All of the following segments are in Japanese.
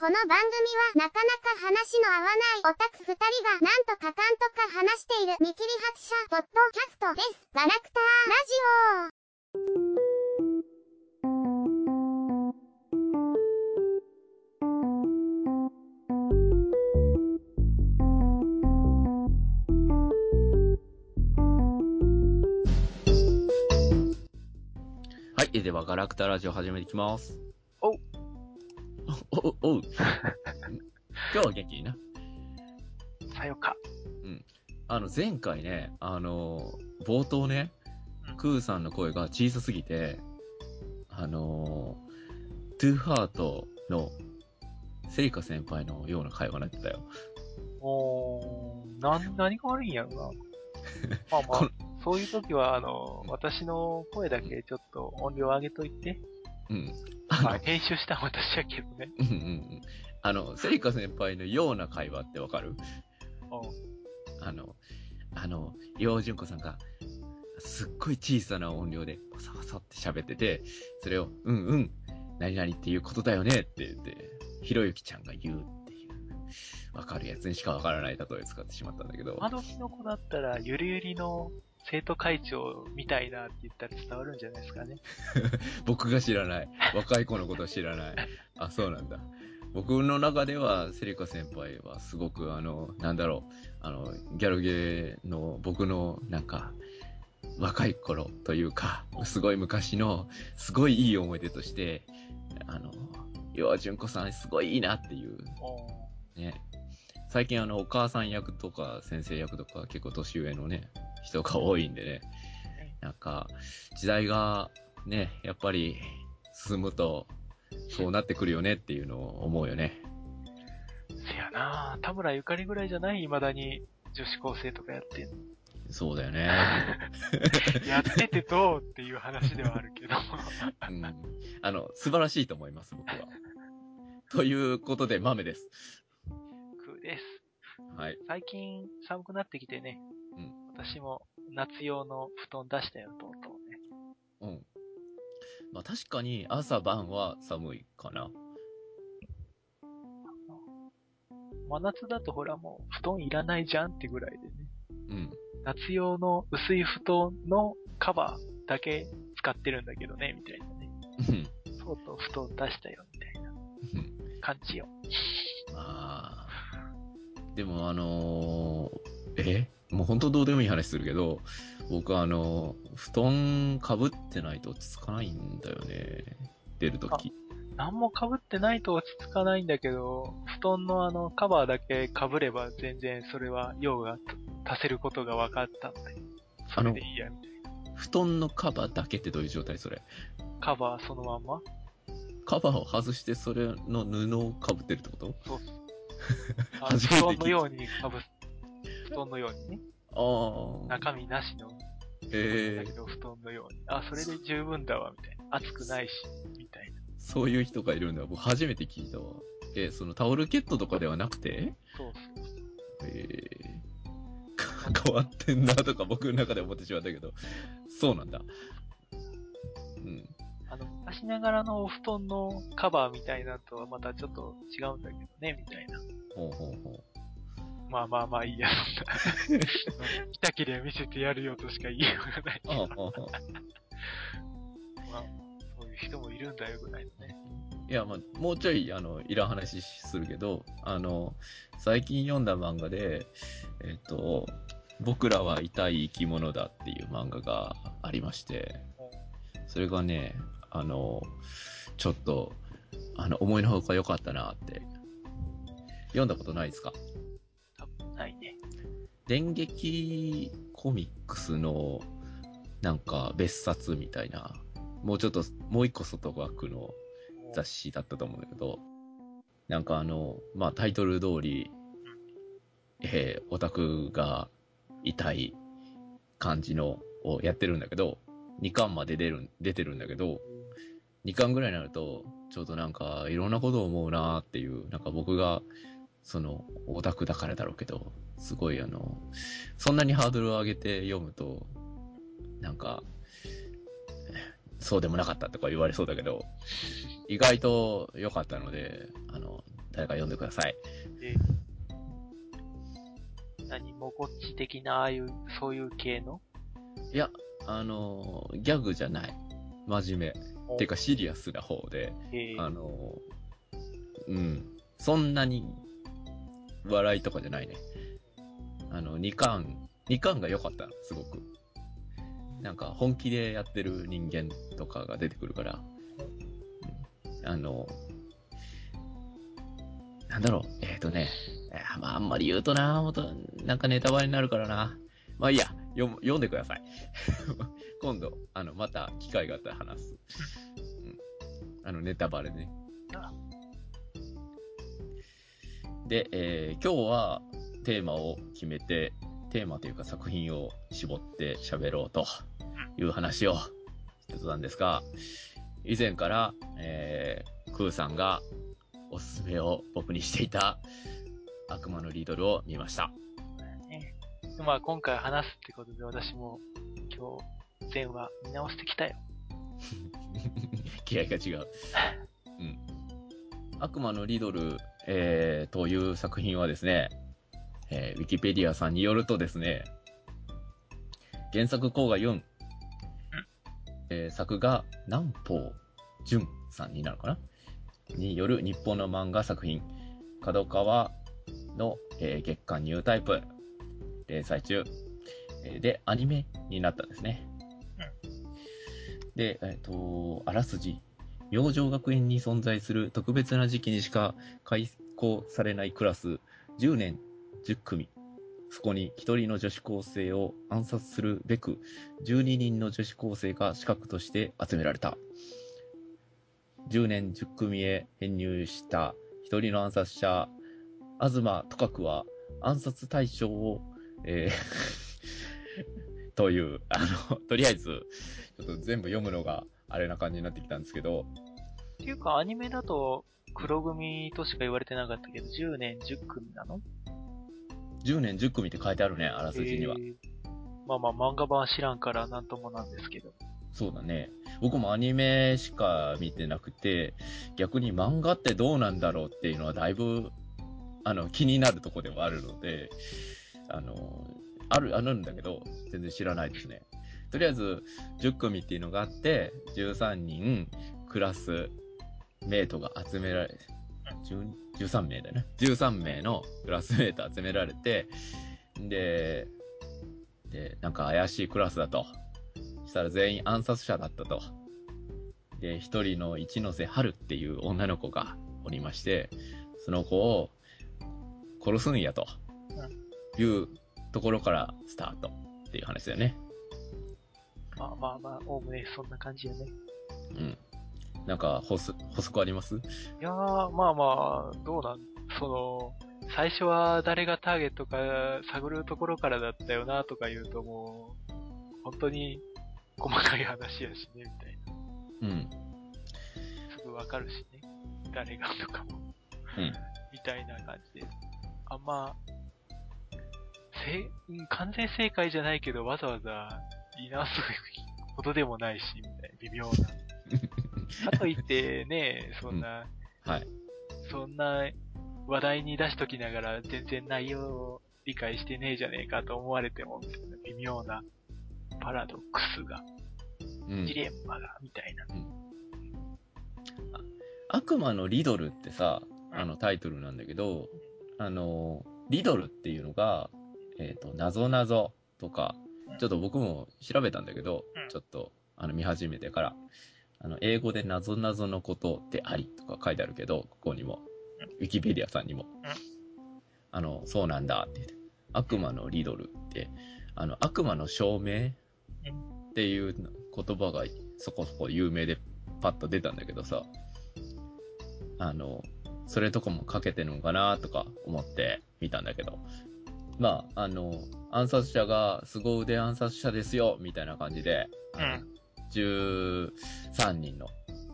この番組はなかなか話の合わないオタク二人がなんとかかんとか話している見切り発車ポッドキャストです。ガラクターラジオはい。では、ガラクタラジオ始めていきます。おう。お、う。今日は元気いいな？さよか。あの、前回ね、あの、冒頭ねうん、クーさんの声が小さすぎて、あの、トゥーハートのセリカ先輩のような会話になってたよ。おー、なん、何が悪いんやろな。まあまこあ、そういう時は、あの、私の声だけちょっと音量上げといて、うん。まあ、あ編集した私やけどね。の、うんうんうん。あの、セリカ先輩のような会話ってわかる？うん。あの、あの、洋純子さんが、すっごい小さな音量で、パサパサって喋ってて、それを、うんうん、何々っていうことだよねって言って、ひろゆきちゃんが言うっていう、わかるやつにしかわからない例え使ってしまったんだけど、今時の子だったら、ゆりゆりの生徒会長みたいなって言ったら伝わるんじゃないですかね。僕が知らない。若い子のことは知らない。あ、そうなんだ。僕の中では、セリカ先輩はすごく、あの、なんだろう、あの、ギャルゲーの僕の、なんか、若い頃というか、すごい昔の、すごいいい思い出として、あの、ようじゅんこさんすごいいいなっていう、ね。最近あの、お母さん役とか先生役とか結構年上のね、人が多いんでね、なんか、時代がね、やっぱり進むと、そうなってくるよねっていうのを思うよね。せやな田村ゆかりぐらいじゃない？未だに女子高生とかやってんの。そうだよね。やっててどうっていう話ではあるけど。うん。あの、素晴らしいと思います、僕は。ということで、豆です。くーです。はい。最近寒くなってきてね、うん私も夏用の布団出したよ、とうとうね。うん。まあ確かに朝晩は寒いかな。真夏だとほらもう布団いらないじゃんってぐらいでね。うん。夏用の薄い布団のカバーだけ使ってるんだけどね、みたいなね。うん。そうと布団出したよ、みたいなうん感じよ。まあ、でもあのーえ？もう本当どうでもいい話するけど、僕あのー布団かぶってないと落ち着かないんだよね。出るとき。何も被ってないと落ち着かないんだけど、布団のあのカバーだけ被れば全然それは用が足せることが分かったので、それでいいや、みたいな。布団のカバーだけってどういう状態それ？カバーそのまんま？カバーを外してそれの布をかぶってるってこと？そう 布団のようにかぶ、布団のようにね。ああ。中身なしの、へえだけど布団のように。あ、それで十分だわ、みたいな。暑くないし、みたいな。そういう人がいるんだ。僕初めて聞いたわ。え、そのタオルケットとかではなくて？そうそうそう。えー、変わってんなとか僕の中で思ってしまったけど、そうなんだ。うん。あの、昔ながらのお布団のカバーみたいなのとはまたちょっと違うんだけどね、みたいな。ほうほうほう。まあまあまあいいや、そんな。来たきりゃ見せてやるよとしか言いようがない。あ。まあ、そういう人もいるんだよぐらいのね。いや、まあ、もうちょい、あの、いらん話するけど、あの、最近読んだ漫画で、えっと、僕らは痛い生き物だっていう漫画がありまして、それがね、あの、ちょっと、あの、思いのほか良かったなって。読んだことないですか？電撃コミックスの、なんか別冊みたいな、もうちょっと、もう一個外枠の雑誌だったと思うんだけど、なんかあの、まあタイトル通り、えーオタクが痛い感じのをやってるんだけど、2巻まで出る、出てるんだけど、2巻ぐらいになると、ちょっとなんかいろんなことを思うなっていう、なんか僕が、その、オタクだからだろうけど、すごいあの、そんなにハードルを上げて読むと、なんか、そうでもなかったとか言われそうだけど、意外と良かったので、あの、誰か読んでください。え何もこっち的な、ああいう、そういう系の？いや、あのーギャグじゃない。真面目。てかシリアスな方で、えーあのーうん。そんなに笑いとかじゃないね。あの、2巻、2巻が良かった、すごく。なんか本気でやってる人間とかが出てくるから、あの、なんだろう、えっ、とね、まあ、あんまり言うとな、もっと、なんかネタバレになるからな。まあいいや、読読んでください。今度、あの、また機会があったら話す。うん、あの、ネタバレね。あで、えー今日はテーマを決めて、テーマというか作品を絞って喋ろうという話をしてたんですが、以前から、えー、クーさんがおすすめを僕にしていた悪魔のリドルを見ました。ね。まあ今回話すってことで私も今日前話見直してきたよ。気合が違う。うん。悪魔のリドル、えー、という作品はですね、えー、ウィキペディアさんによるとですね、原作甲賀ユン、えー作画南方淳さんになるかな？による日本の漫画作品、角川の、えー月刊ニュータイプ、連載中、えーで、アニメになったんですね。で、えっ、と、あらすじ。明星学園に存在する特別な時期にしか開校されないクラス10年10組。そこに一人の女子高生を暗殺するべく12人の女子高生が資格として集められた。10年10組へ編入した一人の暗殺者、東とかくは暗殺対象を、えー という、あの、とりあえず、ちょっと全部読むのがあれな感じになってきたんですけど、っていうかアニメだと黒組としか言われてなかったけど10年10組なの？10年10組って書いてあるね、あらすじには。えーまあまあ漫画版知らんからなんともなんですけど。そうだね。僕もアニメしか見てなくて、逆に漫画ってどうなんだろうっていうのはだいぶ、あの、気になるとこではあるので、あの、ある、あるんだけど、全然知らないですね。とりあえず、10組っていうのがあって、13人、クラスメイトが集められ、10 13名だよね。13名のクラスメイト集められて、で、で、なんか怪しいクラスだと。したら全員暗殺者だったと。で、一人の一ノ瀬春っていう女の子がおりまして、その子を殺すんやと。いうところからスタートっていう話だよね。まあまあまあ、おおむねそんな感じよね。うん。なんか、補足、補足あります？いやー、まあまあ、どうなん、その、最初は誰がターゲットか探るところからだったよなとか言うともう、本当に細かい話やしね、みたいな。うん。すぐわかるしね。誰がとかも。うん。みたいな感じで。あんま、せうん完全正解じゃないけど、わざわざ言い直すほどでもないし、みたいな、微妙な。かといってね、そんな、はい。そんな話題に出しときながら全然内容を理解してねえじゃねえかと思われても、微妙なパラドックスが、うんジ。レンマが、みたいな。悪魔のリドルってさ、あのタイトルなんだけど、あの、リドルっていうのが、えっ、と、なぞなぞとか、ちょっと僕も調べたんだけど、うん。ちょっと、あの、見始めてから、あの、英語でなぞなぞのことでありとか書いてあるけど、ここにも、ウィキペディアさんにも、あの、そうなんだって言って、悪魔のリドルって、あの、悪魔の証明っていう言葉がそこそこ有名でパッと出たんだけどさ、あの、それとかもかけてるのかなとか思って見たんだけど、まあ、あの、暗殺者が凄腕暗殺者ですよ、みたいな感じで、あの13人の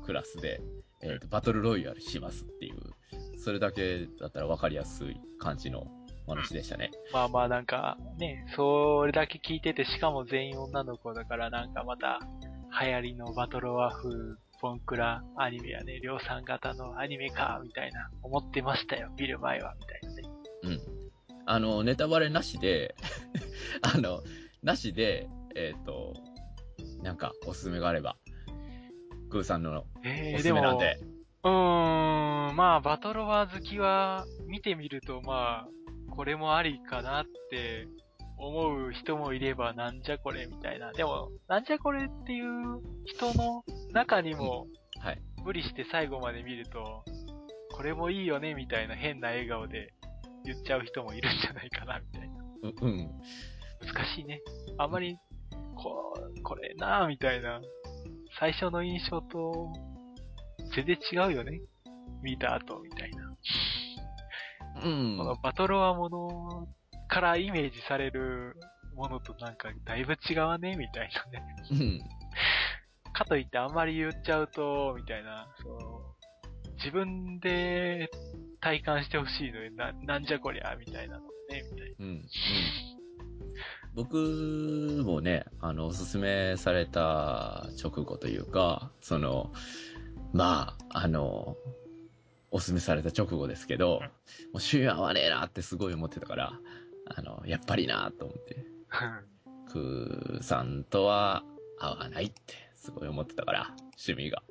クラスで、えーとバトルロイヤルしますっていう、それだけだったら分かりやすい感じのお話でしたね。まあまあなんか、ね、それだけ聞いてて、しかも全員女の子だからなんかまた、流行りのバトロワ風ボンクラアニメやね、量産型のアニメか、みたいな、思ってましたよ、見る前は、みたいなね。うん。あの、ネタバレなしで、あの、なしで、えっ、と、なんか、おすすめがあれば、クーさんのえー、おすすめなんで。うーん、まあ、バトロワ好きは、見てみると、まあ、これもありかなって思う人もいれば、なんじゃこれみたいな。でも、なんじゃこれっていう人の中にも、はい。無理して最後まで見ると、これもいいよねみたいな変な笑顔で言っちゃう人もいるんじゃないかな、みたいな。ううん。難しいね。あんまり、こう、これなぁ、みたいな。最初の印象と、全然違うよね。見た後、みたいな。うんこ。のバトロワものからイメージされるものとなんかだいぶ違わねみたいなね。うん。かといってあんまり言っちゃうと、みたいな、そう、自分で体感してほしいのにな、なんじゃこりゃ、みたいなのね、みたいな。うん。うん。僕もね、あの、おすすめされた直後というか、その、まあ、あの、おすすめされた直後ですけど、もう趣味合わねえなってすごい思ってたから、あの、やっぱりなと思って、クーさんとは合わないってすごい思ってたから、趣味が。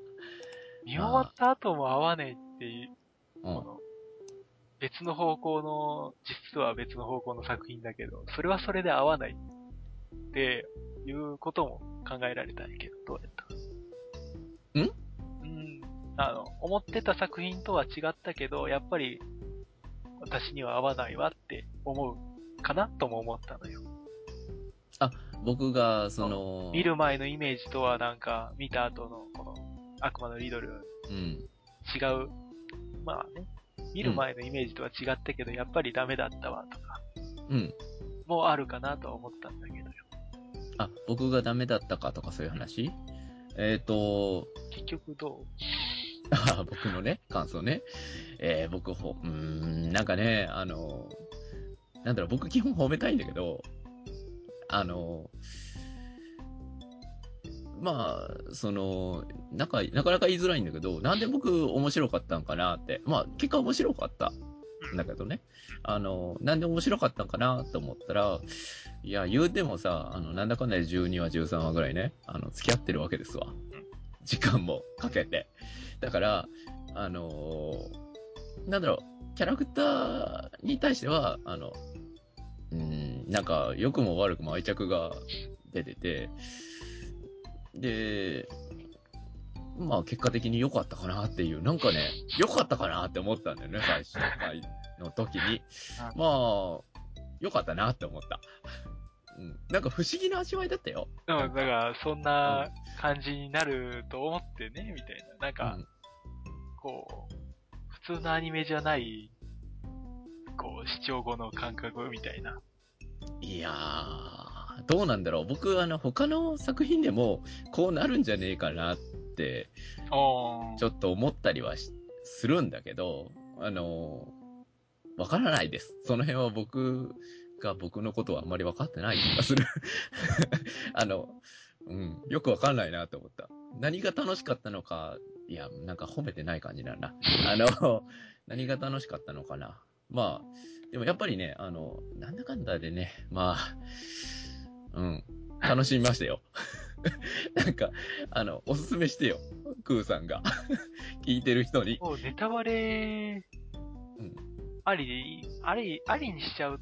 見終わった後も合わねえっていう、うん。この、別の方向の、実は別の方向の作品だけど、それはそれで合わないっていうことも考えられたんやけど、どうやった？ん？うん。あの、思ってた作品とは違ったけど、やっぱり、私には合わないわって思うかなとも思ったのよ。僕が、その、見る前のイメージとはなんか、見た後のこの悪魔のリドルうん。違う。まあね、見る前のイメージとは違ったけど、やっぱりダメだったわとか、うん。もあるかなとは思ったんだけどよ。あ、僕がダメだったかとかそういう話？えっ、と、結局どう？あ僕のね、感想ね。えー、僕ほ、うーん、なんかね、あの、なんだろう、僕基本褒めたいんだけど、あの、まあ、その、なんか、なかなか言いづらいんだけど、なんで僕面白かったんかなって。まあ、結果面白かった。んだけどね。あの、なんで面白かったんかなと思ったら、いや、言うてもさ、あの、なんだかんだで12話、13話ぐらいね、あの、付き合ってるわけですわ。時間もかけて。だから、あのーなんだろう、キャラクターに対しては、あの、うん、なんか、良くも悪くも愛着が出てて、で、まあ結果的に良かったかなっていう、なんかね、良かったかなって思ったんだよね、最初の時に。まあ、良かったなって思った。うん。なんか不思議な味わいだったよ。うん、だから、そんな感じになると思ってね、みたいな。なんか、うんこう、普通のアニメじゃない、こう、視聴後の感覚みたいな。いやー、どうなんだろう。僕、あの、他の作品でも、こうなるんじゃねえかなって、ちょっと思ったりはしするんだけど、あの、わからないです。その辺は僕が僕のことはあんまり分かってない気がする。あの、うん、よくわかんないなと思った。何が楽しかったのか、いや、なんか褒めてない感じだな。あの、何が楽しかったのかな。まあ、でもやっぱりね、あの、なんだかんだでね、まあ、うん、楽しみましたよ。なんか、あの、おすすめしてよ。クーさんが。聞いてる人に。もうネタバレ、うんありでいい、あり、ありにしちゃう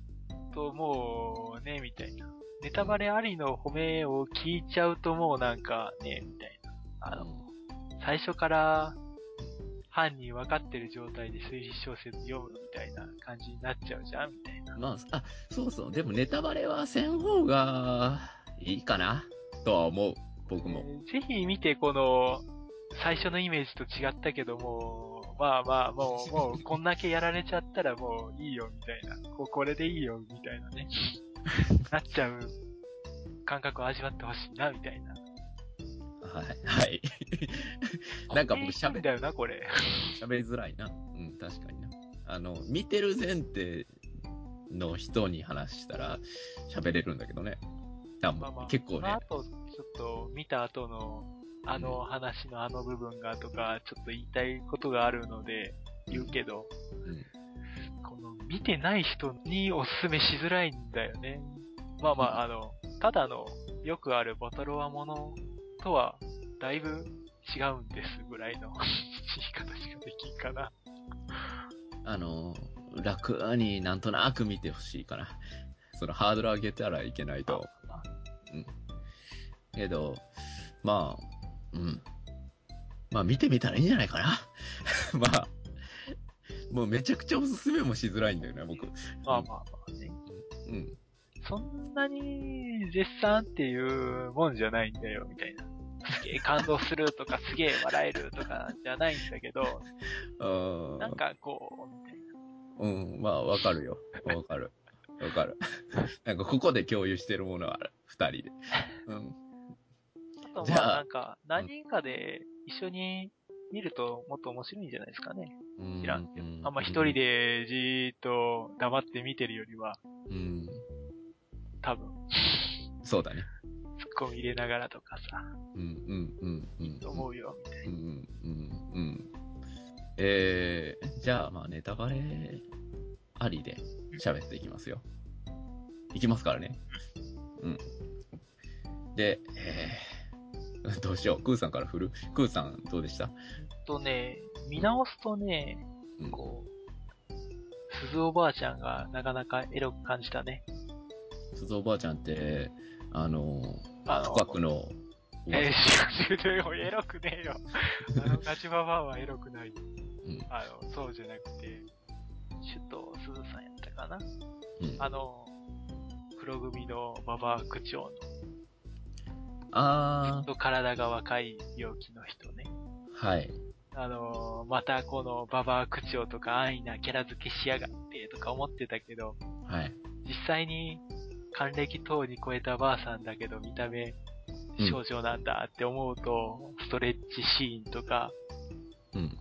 ともうね、みたいな。ネタバレありの褒めを聞いちゃうともうなんかね、みたいな。あの、最初から犯人分かってる状態で推理小説読むみたいな感じになっちゃうじゃんみたいな。まあ、あ、そうそう。でもネタバレはせん方がいいかなとは思う。僕も。えーぜひ見て、この、最初のイメージと違ったけども、まあまあ、もう、もう、こんだけやられちゃったらもういいよ、みたいな。ここれでいいよ、みたいなね。なっちゃう感覚を味わってほしいな、みたいな。はい。はい。なんか僕喋れ。喋りづらいな。うん、確かにな。あの、見てる前提の人に話したら喋れるんだけどね。まあまあ、結構ねその。後、ちょっと見た後のあの話のあの部分がとか、ちょっと言いたいことがあるので言うけど、うん。この見てない人におすすめしづらいんだよね。まあまあ、あの、ただのよくあるボトルワものとはだいぶ違うんですぐらいの 言い方しかできんかな。あの、楽になんとなく見てほしいかな。そのハードル上げたらいけないと。けど、まあ、うん。まあ見てみたらいいんじゃないかな。まあ、もうめちゃくちゃおすすめもしづらいんだよね、僕。まあまあまあね。うん。そんなに絶賛っていうもんじゃないんだよ、みたいな。すげえ感動するとか、すげえ笑えるとかじゃないんだけど、なんかこう、みたいな。うん、まあわかるよ。わかる。わかる。なんかここで共有してるものはある。二人で。うん。あとじゃあまあなんか、何人かで一緒に見るともっと面白いんじゃないですかね。知らんけど。あんま一人。でじーっと黙って見てるよりは、うん。多分、そうだね。コミ入れながらとかさ、うん、うん、うん、うん。と思うよ、みたいうん、うん、うん、うん。えー、じゃあ、まあ、ネタバレありで喋っていきますよ。いきますからね。うん。で、えー、どうしよう。クーさんから振る？クーさんどうでした？な。とね、見直すとね、うんこう、鈴おばあちゃんがなかなかエロく感じたね。鈴おばあちゃんって、あの、あの、深くの、えー、違う違うエロくねえよ。あの、ガチババアはエロくない。うん、あの、そうじゃなくて、首藤鈴さんやったかな。うん。あの、黒組のババア区長の、あずっと体が若い病気の人ね。ー、はい。あの、またこのババア区長とか安易なキャラ付けしやがってとか思ってたけど、はい。実際に還暦等に超えたばあさんだけど見た目うん少女なんだって思うと、ストレッチシーンとか、うん。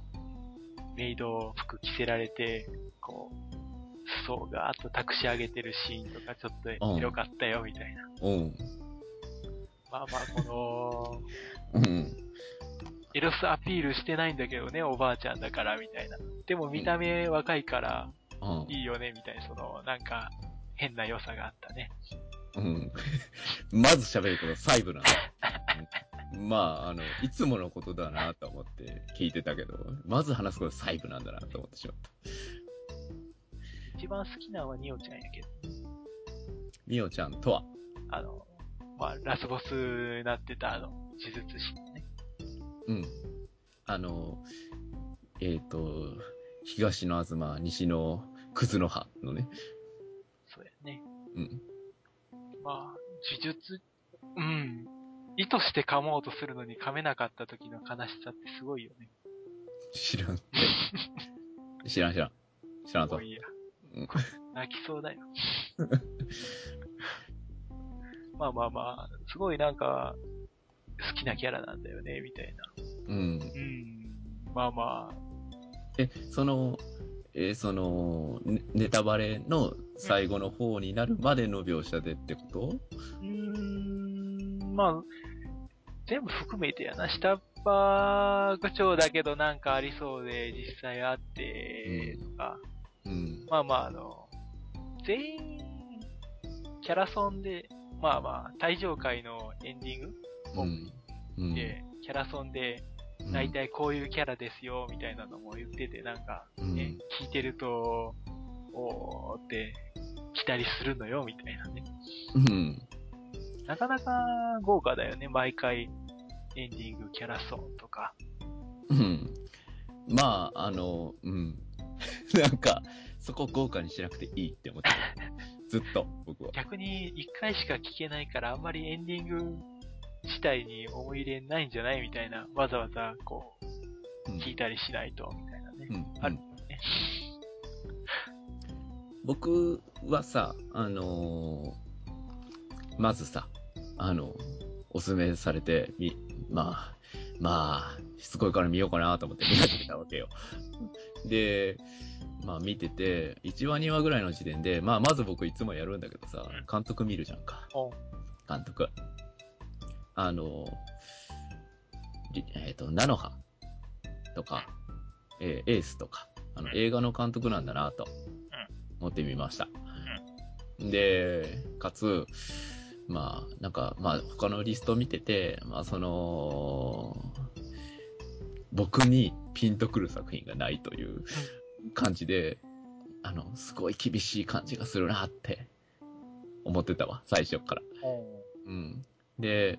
メイド服着せられて、こう、裾をガーッと託し上げてるシーンとかちょっと広かったよみたいな。うん。まあまあこの、うん。エロスアピールしてないんだけどね、おばあちゃんだからみたいな。でも見た目若いからうん。いいよねみたいな、その、なんか、変な良さがあったね。うん。まず喋ること細部なんだ。うんまあ、あの、いつものことだなと思って聞いてたけど、まず話すこと細部なんだなと思ってしまった。一番好きなのはニオちゃんやけど、みおちゃんとは、あの、まあ、ラスボスになってたあの、呪術師のね。うん。あの、えっ、と、東の東、西のクズの葉のね。そうやね。うん。まあ、呪術、うん。意図して噛もうとするのに噛めなかった時の悲しさってすごいよね。知らん。知らん知らん。知らんぞもう。いいや。うん泣きそうだよ。まあまあまあ、すごいなんか、好きなキャラなんだよね、みたいな。うん。うん。まあまあ、え、その、えーその、ネネタバレの最後の方になるまでの描写でってこと？うーん、まあ、全部含めてやな。下っ端区長だけどなんかありそうで実際あって、とか。うん。まあまああの、全員、キャラソンで、まあまあ、退場会のエンディングうん。うん。で、キャラソンで、うん大体こういうキャラですよ、みたいなのも言ってて、なんか、うんね、聞いてると、おーって、来たりするのよ、みたいなね。うん。なかなか豪華だよね、毎回。エンディング、キャラソンとか。うん。まあ、あの、うん。なんか、そこ豪華にしなくていいって思ってる。ずっと、僕は。逆に一回しか聞けないから、あんまりエンディング自体に思い入れないんじゃないみたいな、わざわざこう聞いたりしないと、みたいなね。うんあるよね。僕はさ、あのーまずさ、あの、おすすめされて、み、まあ、まあ、しつこいから見ようかなと思って見始めたわけよ。で、まあ見てて、1話2話ぐらいの時点で、まあまず僕いつもやるんだけどさうん、監督見るじゃんか。お監督。あの、りえっ、と、ナノハとか、えーエースとか、あの、映画の監督なんだなと、思ってみました。で、かつ、まあ、なんか、まあ、他のリスト見てて、まあ、その、僕にピンとくる作品がないという感じで、あの、すごい厳しい感じがするなって思ってたわ、最初から。うん。で、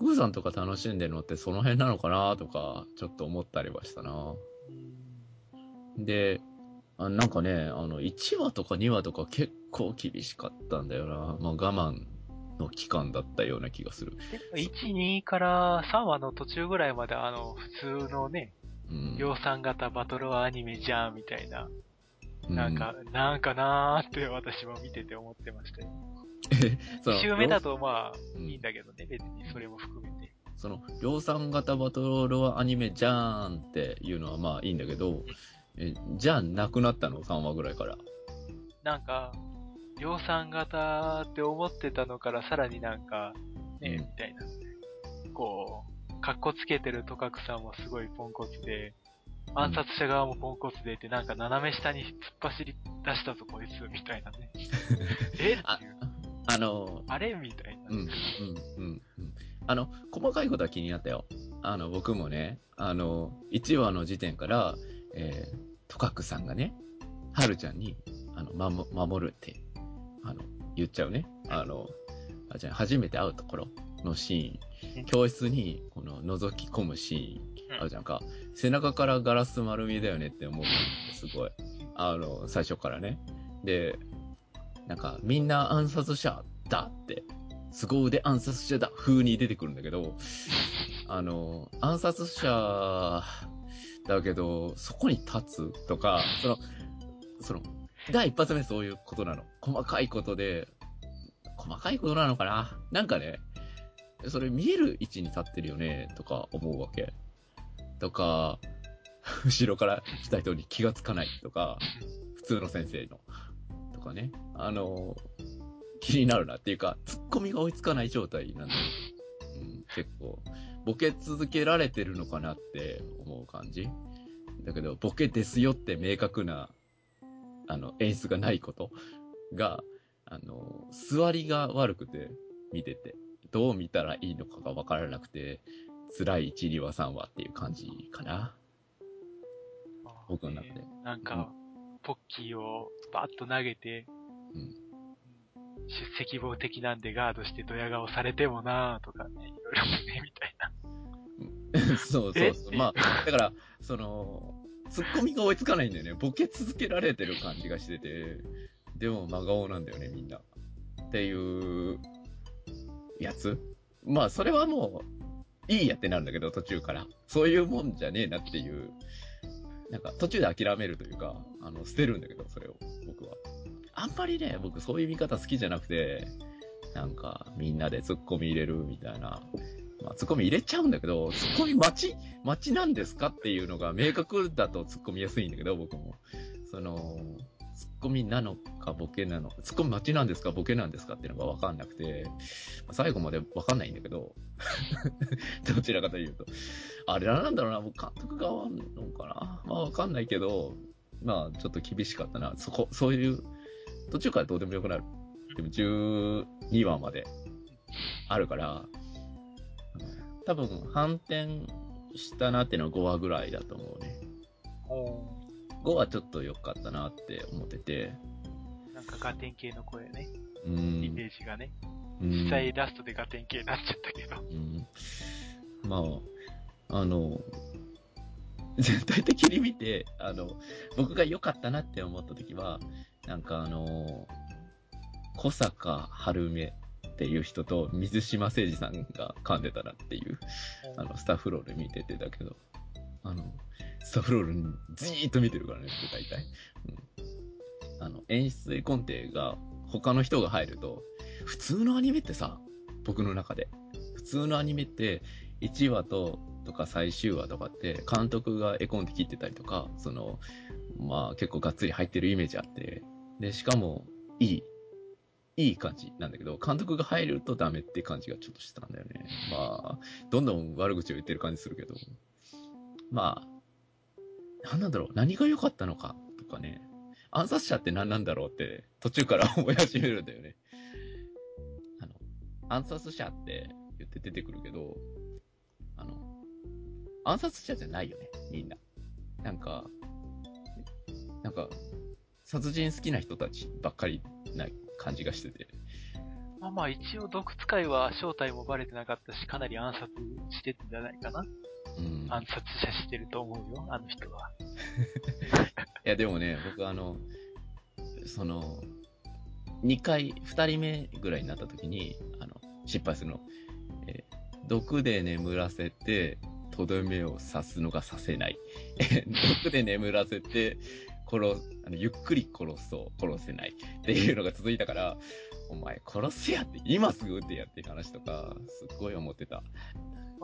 グーさんとか楽しんでるのってその辺なのかなとか、ちょっと思ったりはしたな。で、あなんかね、あの、1話とか2話とか結構厳しかったんだよな。まあ我慢の期間だったような気がする。1、2から3話の途中ぐらいまであの、普通のね、うん。量産型バトルアニメじゃんみたいな、うなんか、なんかなーって私も見てて思ってましたよ。その1周目だとまあ、うんいいんだけどね、別にそれも含めて。その、量産型バトルアニメじゃーんっていうのはまあいいんだけど、え、じゃあなくなったの ?3 話ぐらいから。なんか、量産型って思ってたのからさらになんか、ね、うんみたいな。こう、格好つけてるトカクさんもすごいポンコツで、暗殺者側もポンコツでって、なんか斜め下に突っ走り出したぞこいつ、みたいなね。え？ってあいう。あの、あれみたいな。うん、うん、うん、うん。あの、細かいことは気になったよ。あの、僕もね、あの、1話の時点から、えー、トカクさんがね、はるちゃんに、あの、まも、守るって、あの、言っちゃうね。あの、あじゃあ初めて会うところのシーン、教室に、この、覗き込むシーン、あるじゃんか。背中からガラス丸見えだよねって思う。すごい。あの、最初からね。で、なんか、みんな暗殺者だって、凄腕暗殺者だ風に出てくるんだけど、あの、暗殺者だけど、そこに立つとか、その、その、第一発目そういうことなの。細かいことで、細かいことなのかな？なんかね、それ見える位置に立ってるよね、とか思うわけ。とか、後ろから来た人に気がつかないとか、普通の先生の。とかね。あの、気になるなっていうか、ツッコミが追いつかない状態なんで、うん、結構、ボケ続けられてるのかなって思う感じ。だけど、ボケですよって明確な、あの、演出がないことが、あの、座りが悪くて、見てて、どう見たらいいのかがわからなくて、辛い1、2話、3話っていう感じかな。僕の中でねなんか、ポッキーをバッと投げて、うん出席簿的なんでガードしてドヤ顔されてもなーとかね、いろいろね、みたいな。そうそうそう。まあ、だから、その、ツッコミが追いつかないんだよね。ボケ続けられてる感じがしてて、でも真顔なんだよね、みんな。っていう、やつまあ、それはもう、いいやってなるんだけど、途中から。そういうもんじゃねえなっていう、なんか、途中で諦めるというか、あの、捨てるんだけど、それを、僕は。あんまりね、僕そういう見方好きじゃなくて、なんか、みんなでツッコミ入れるみたいな。まあ、ツッコミ入れちゃうんだけど、ツッコミ待ち、待ちなんですかっていうのが明確だとツッコミやすいんだけど、僕も。その、ツッコミなのかボケなのか、ツッコミ待ちなんですかボケなんですかっていうのがわかんなくて、最後までわかんないんだけど、どちらかというと。あれなんだろうな、僕監督側なのかなまあわかんないけど、まあちょっと厳しかったな。そこ、そういう、途中からどうでもよくなる。でも12話まであるから、多分反転したなっていうのは5話ぐらいだと思うね。5話ちょっと良かったなって思ってて、なんかガテン系の声ね、うイメん。ージがね。うん実際ラストでガテン系になっちゃったけど。うんまあ、あの、全体的に見て、あの、僕が良かったなって思った時は、なんかあの、小坂春梅っていう人と水島誠二さんが噛んでたなっていう、あの、スタッフロール見ててだけど、あの、スタフロールにじーっと見てるからね、僕大体。うん。あの、演出絵コンテが他の人が入ると、普通のアニメってさ、僕の中で。普通のアニメって、1話と、とか最終話とかって、監督が絵コンテ切ってたりとか、その、まあ結構がっつり入ってるイメージあって、で、しかも、いいいい感じなんだけど、監督が入るとダメって感じがちょっとしてたんだよね。まあ、どんどん悪口を言ってる感じするけど、まあ、なんだろう、何が良かったのかとかね、暗殺者って何なんだろうって途中から思い始めるんだよね。あの、暗殺者って言って出てくるけど、あの、暗殺者じゃないよね、みんな。なんか、なんか、殺人好きな人たちばっかりな感じがしてて。まあまあ一応毒使いは正体もバレてなかったし、かなり暗殺してるんじゃないかな。うん。暗殺者してると思うよ、あの人は。いや、でもね、僕あの、その、2回、2人目ぐらいになった時に、あの、失敗するの。えー毒で眠らせて、とどめを刺すのが刺せない。えー毒で眠らせて、殺す、あの、ゆっくり殺そう、殺せない。っていうのが続いたから、お前殺せやって、今すぐ撃ってやっていう話とか、すっごい思ってた。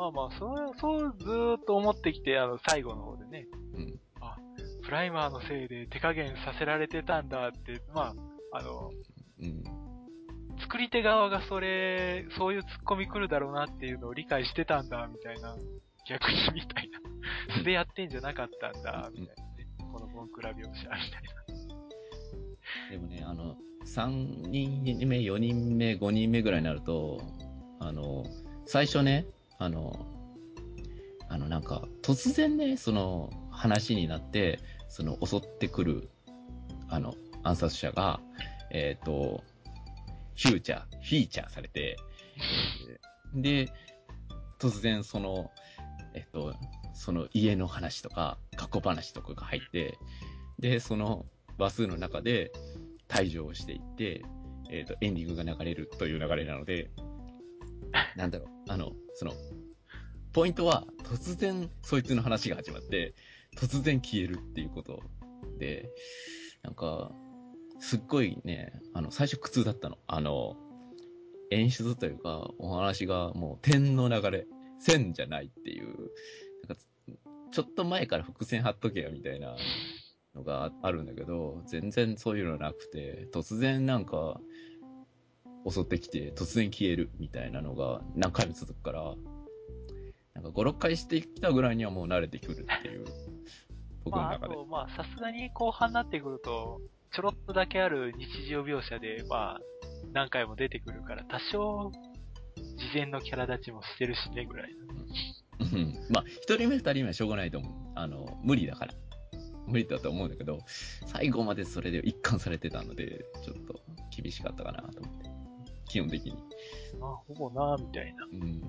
まあまあ、そう、そうずーっと思ってきて、あの、最後の方でね、うん。プライマーのせいで手加減させられてたんだって、まあ、あの、うん。作り手側がそれ、そういうツッコミ来るだろうなっていうのを理解してたんだ、みたいな。逆にみたいな。素でやってんじゃなかったんだ、みたいなね。このボンクラ描写、みたいな。でもね、あの、3人目、4人目、5人目ぐらいになると、あの、最初ね、あの、あの、なんか、突然ね、その、話になって、その、襲ってくる、あの、暗殺者が、えっ、と、フューチャー、フィーチャーされて、で、突然その、えっと、その家の話とか、過去話とかが入って、で、その話数の中で退場をしていって、えっ、と、エンディングが流れるという流れなので、なんだろう、あの、その、ポイントは突然そいつの話が始まって、突然消えるっていうことで、なんか、すっごいね、あの、最初苦痛だったの。あの、演出というか、お話がもう点の流れ、線じゃないっていう、なんか、ちょっと前から伏線貼っとけよみたいなのがあるんだけど、全然そういうのなくて、突然なんか、襲ってきて、突然消えるみたいなのが何回も続くから、なんか5、6回してきたぐらいにはもう慣れてくるっていう、僕のまあ、あ中で。と、まあ、さすがに後半になってくると、ちょろっとだけある日常描写で、まあ、何回も出てくるから、多少、事前のキャラ立ちもしてるしね、ぐらいの。うんまあ、一人目、二人目はしょうがないと思う。あの、無理だから。無理だと思うんだけど、最後までそれで一貫されてたので、ちょっと厳しかったかなと思って。基本的に。あ、ほぼな、みたいな。うん。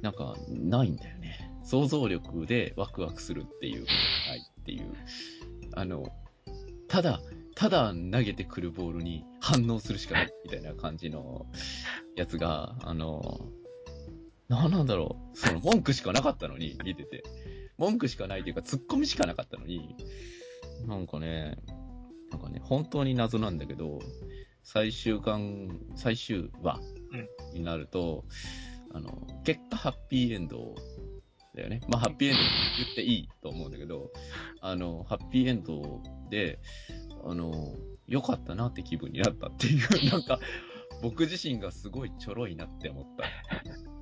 なんか、ないんだよね。想像力でワクワクするっていうことがないっていう。あの、ただ、ただ投げてくるボールに反応するしかないみたいな感じのやつが、あの、なんなんだろう。その文句しかなかったのに、見てて。文句しかないというか、突っ込みしかなかったのに、なんかね、なんかね、本当に謎なんだけど、最終巻、最終話になると、あの、結果ハッピーエンドだよね。まあ、ハッピーエンドって言っていいと思うんだけど、あの、ハッピーエンドで、あの、良かったなって気分になったっていう、なんか、僕自身がすごいちょろいなって思った。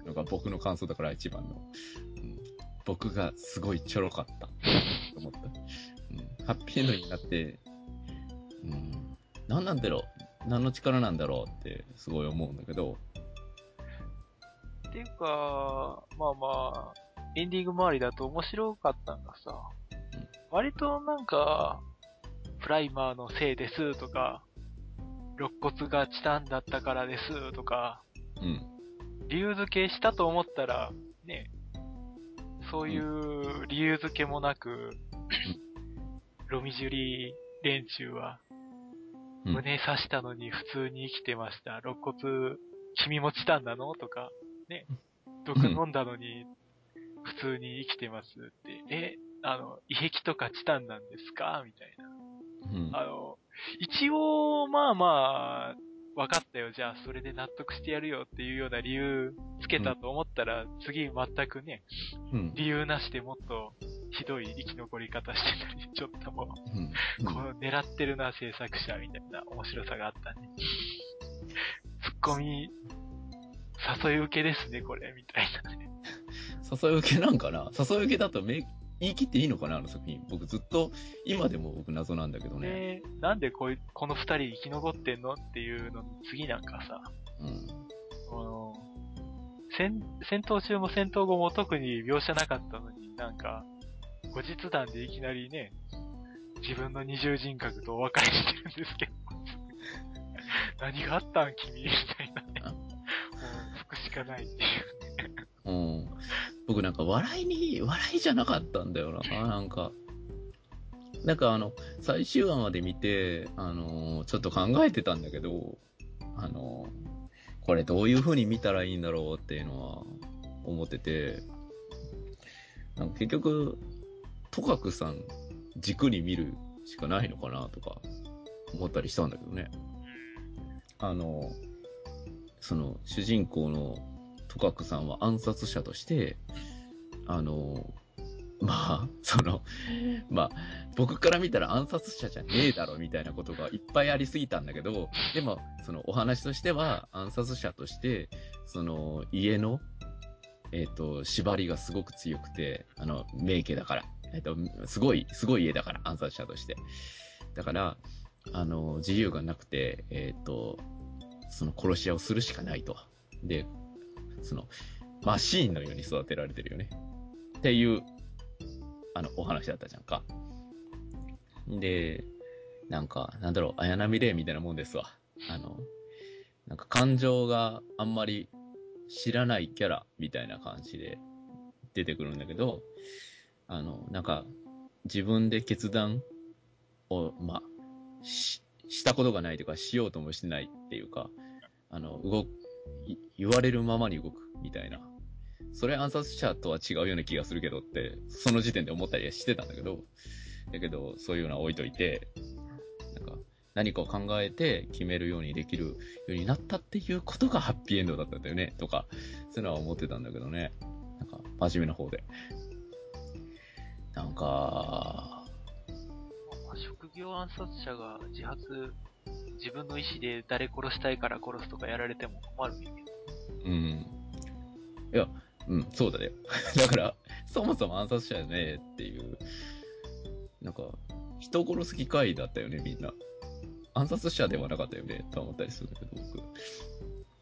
のが僕の感想だから一番の。うん。僕がすごいちょろかった。と思った。うん、ハッピーエンドになって、うん、何なんだろう何の力なんだろうってすごい思うんだけど、っていうか、まあまあ、エンディング周りだと面白かったんがさ、うん。割となんか、プライマーのせいですとか、肋骨がチタンだったからですとか、うん、理由付けしたと思ったら、ね、そういう理由付けもなく、ロミジュリ連中は、うん胸刺したのに普通に生きてました。肋骨、君もチタンなの？とか、ね、毒飲んだのに普通に生きてますって、え、あの、胃壁とかチタンなんですか？みたいうん。な。あの、一応、まあまあ、分かったよ。じゃあ、それで納得してやるよっていうような理由つけたと思ったら、次全くね、うん、理由なしでもっとひどい生き残り方してたり、ちょっともう、うん、こう狙ってるな、制作者みたいな面白さがあったね。コミ、誘い受けですね、これ、みたいなね。誘い受けなんかな？誘い受けだとめ言い切っていいのかな？あの作品。僕ずっと、今でも僕謎なんだけどね。で、なんでこいこの二人生き残ってんの？っていうのの次なんかさ、うん。あの、戦、戦闘中も戦闘後も特に描写なかったのになんか、後日談でいきなりね、自分の二重人格とお別れしてるんですけど、何があったん君みたいなね。もう、服しかないっていうね。うん。僕なんか笑いに、笑いじゃなかったんだよな、なんか。なんかあの、最終話まで見て、あのーちょっと考えてたんだけど、あのーこれどういう風に見たらいいんだろうっていうのは思ってて、なんか結局、とかくさん軸に見るしかないのかなとか思ったりしたんだけどね。あの、その主人公のトカクさんは暗殺者として、あの、まあ、その、まあ、僕から見たら暗殺者じゃねえだろみたいなことがいっぱいありすぎたんだけど、でも、そのお話としては暗殺者として、その家の、えっ、と、縛りがすごく強くて、あの、名家だから、えっ、と、すごい、すごい家だから、暗殺者として。だから、あの、自由がなくて、えっ、と、その殺し屋をするしかないと。で、その、マシーンのように育てられてるよね。っていう、あの、お話だったじゃんか。で、なんか、なんだろう、綾波レイみたいなもんですわ。あの、なんか感情があんまり知らないキャラみたいな感じで出てくるんだけど、あの、なんか、自分で決断を、まあ、し、したことがないというか、しようともしてないっていうか、あの、動く、言われるままに動くみたいな。それ暗殺者とは違うような気がするけどって、その時点で思ったりはしてたんだけど、だけど、そういうのは置いといて、なんか、何かを考えて決めるようにできるようになったっていうことがハッピーエンドだったんだよね、とか、そういうのは思ってたんだけどね。なんか、真面目な方で。なんか、まあ職業暗殺者が自発、自分の意思で誰殺したいから殺すとかやられても困る。うん。いや、うん、そうだよ。だから、そもそも暗殺者じゃねえっていう、なんか、人殺す機会だったよね、みんな。暗殺者ではなかったよね、とは思ったりするんだけど、僕。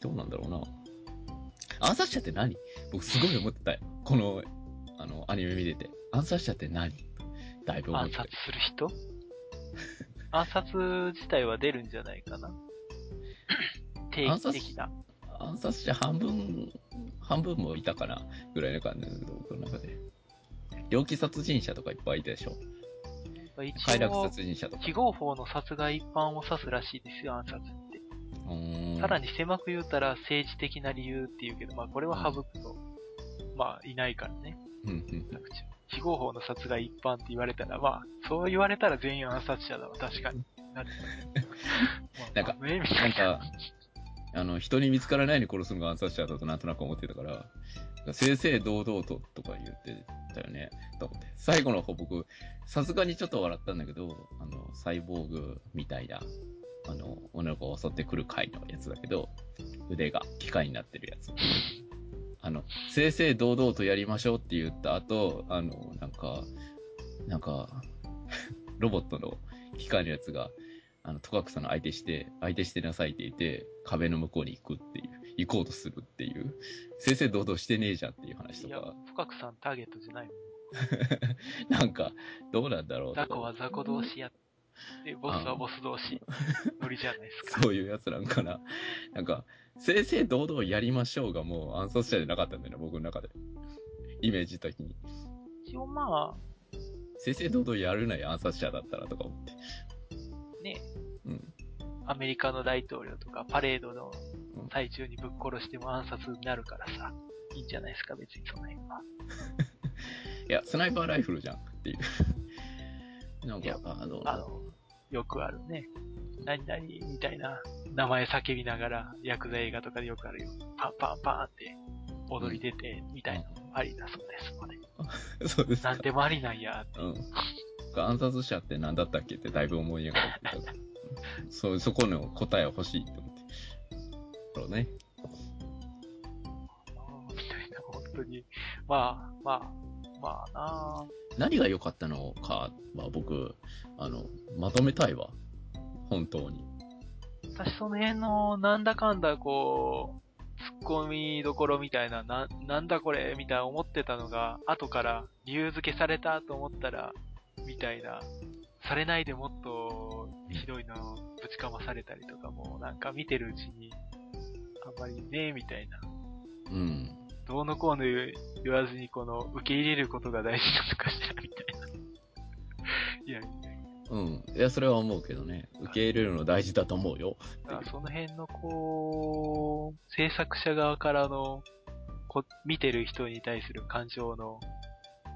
どうなんだろうな。暗殺者って何？僕すごい思ってたよ。この、あの、アニメ見てて。暗殺者って何？だいぶ暗殺する人？暗殺自体は出るんじゃないかな。定期的な。暗殺者半分、半分もいたかな？ぐらいの感じなんだけど、僕の中で。猟奇殺人者とかいっぱいいたでしょ？一快楽応、殺人者とか。記号法の殺害一般を指すらしいですよ、暗殺って。さらに狭く言うたら政治的な理由っていうけど、まあこれは省くと、まあいないからね。うんうん非合法の殺害一般って言われたら、まあ、そう言われたら全員暗殺者だわ、確かに。なってなんかまあね、みたないんな。か、あの、人に見つからないように殺すのが暗殺者だとなんとなく思ってたから、正々堂々ととか言ってたよね、と思って。最後の方僕、さすがにちょっと笑ったんだけど、あの、サイボーグみたいな、あの、女の子を襲ってくる回のやつだけど、腕が機械になってるやつ。あの、正々堂々とやりましょうって言った後、あの、なんか、なんか、ロボットの機械のやつが、あの、トカクさんの相手して、相手してなさいって言って、壁の向こうに行くっていう、行こうとするっていう、正々堂々してねえじゃんっていう話といやか、、深くさんターゲットじゃないもん。なんか、どうなんだろうとか雑魚は雑魚同士やって、ボスはボス同士、ノリじゃないですか。そういうやつなんかな。なんか、正々堂々やりましょうがもう暗殺者じゃなかったんだよね、僕の中で。イメージ的に。一応ま正々堂々やるなよ、暗殺者だったらとか思って。あ、ね、うん。アメリカの大統領とかパレードのうん最中にぶっ殺しても暗殺になるからさ、いいんじゃないですか、別にその辺は。いや、スナイパーライフルじゃんっていう。なんいやか、あの、あの、よくあるね。何々みたいな名前叫びながら、ヤクザ映画とかでよくあるよ。パンパンパンって踊り出て、みたいなのもありだそうですので。そうですかなんでもありなんやって。うん。暗殺者って何だったっけってだいぶ思いながってた。そう、そこの答え欲しいって思って。ろうね。みたいな、本当に。まあ、まあ、まあな何が良かったのかは僕、あの、まとめたいわ。本当に。私その辺の、なんだかんだこう、ツッコミどころみたいな、な、なんだこれみたいな思ってたのが、後から理由付けされたと思ったら、みたいな、されないでもっとひどいのぶちかまされたりとかも、なんか見てるうちに、あんまりねえみたいな。うん。どうのこうの言わずに、この、受け入れることが大事なのかしら、みたいな。いや、うん。いや、それは思うけどね。受け入れるの大事だと思うよ。だからその辺の、こう、制作者側からの、こ見てる人に対する感情の、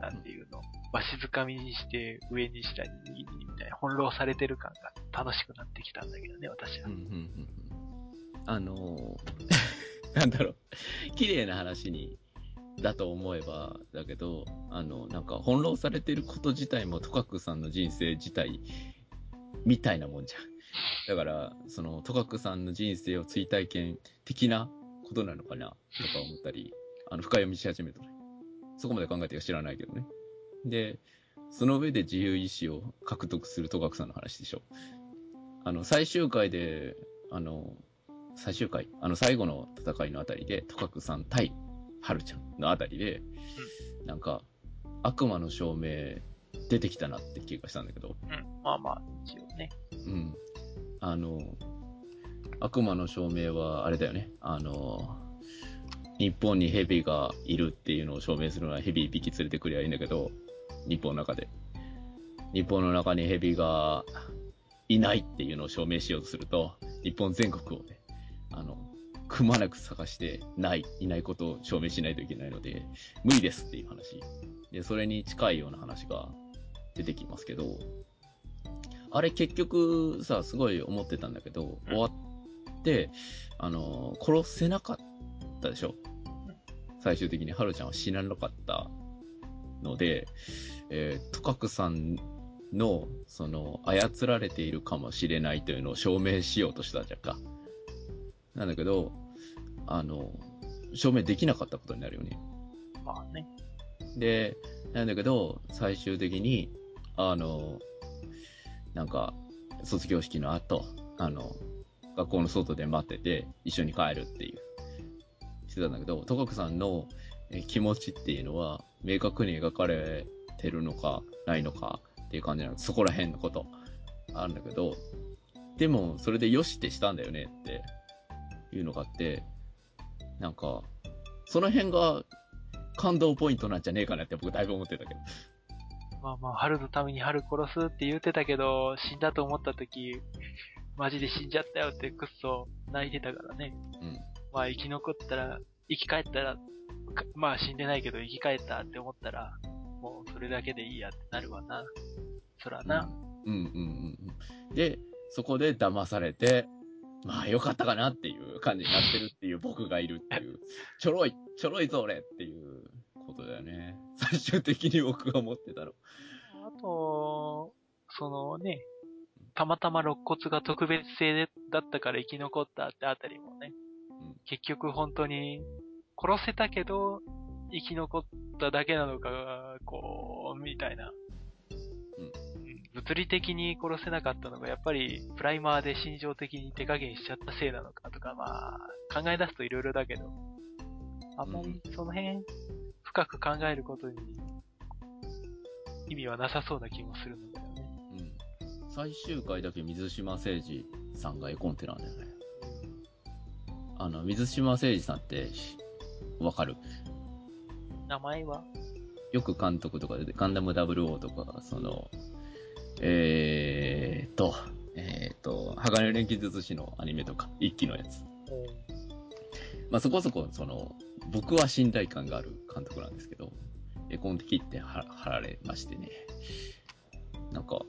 なんていうの、わしづかみにして、上に下に右にみたいな、翻弄されてる感が楽しくなってきたんだけどね、私はうん。うんうんうんあのー なんだろう、綺麗な話に、だと思えば、だけど、あの、なんか、翻弄されてること自体も、トカクさんの人生自体、みたいなもんじゃん。だから、その、トカクさんの人生を追体験的なことなのかな、とか思ったり、あの、深読みし始めたね。そこまで考えてるか知らないけどね。で、その上で自由意志を獲得するトカクさんの話でしょ。あの、最終回で、あの、最終回、あの最後の戦いのあたりで、トカクさん対ハルちゃんのあたりで、なんか、悪魔の証明出てきたなって気がしたんだけど、うん。まあまあ、一応ね。うん。あの、悪魔の証明はあれだよね。あの、日本にヘビがいるっていうのを証明するのはヘビ一匹連れてくりゃいいんだけど、日本の中で。日本の中にヘビがいないっていうのを証明しようとすると、日本全国をね、あの、くまなく探して、ない、いないことを証明しないといけないので、無理ですっていう話。で、それに近いような話が出てきますけど、あれ結局さ、すごい思ってたんだけど、終わって、あの、殺せなかったでしょ？最終的にハルちゃんは死ななかったので、えー、トカクさんの、その、操られているかもしれないというのを証明しようとしたじゃんか。なんだけど、あの、証明できなかったことになるよね。まあね。で、なんだけど、最終的に、あの、なんか、卒業式の後、あの、学校の外で待ってて、一緒に帰るっていう、してたんだけど、トカクさんのえ気持ちっていうのは、明確に描かれてるのか、ないのかっていう感じなの。そこら辺のこと、あるんだけど、でも、それでよしってしたんだよねって、いうのがあって、なんか、その辺が感動ポイントなんじゃねえかなって僕だいぶ思ってたけど。まあまあ、春のために春殺すって言ってたけど、死んだと思った時、マジで死んじゃったよってくっそ泣いてたからね。うん。まあ生き残ったら、生き返ったら、かまあ死んでないけど生き返ったって思ったら、もうそれだけでいいやってなるわな。そらな。うんうんうんうん。で、そこで騙されて、まあよかったかなっていう感じになってるっていう僕がいるっていう、ちょろい、ちょろいぞ俺っていうことだよね。最終的に僕が思ってたの。あと、そのね、たまたま肋骨が特別性でだったから生き残ったってあたりもね、うん結局本当に殺せたけど生き残っただけなのか、こう、みたいな。うんうん物理的に殺せなかったのが、やっぱりプライマーで心情的に手加減しちゃったせいなのかとか、まあ、考え出すと色々だけど、あんまりその辺、深く考えることに意味はなさそうな気もするんだよね。うん。最終回だけ水島誠二さんが絵コンテなんだよね。あの、水島誠二さんって、わかる？名前は？よく監督とかで、ガンダム00とか、その、えーと、えーと、鋼の錬金術師のアニメとか、一期のやつ。まあそこそこ、その、僕は信頼感がある監督なんですけど、絵コンテ切っては貼られましてね。なんか、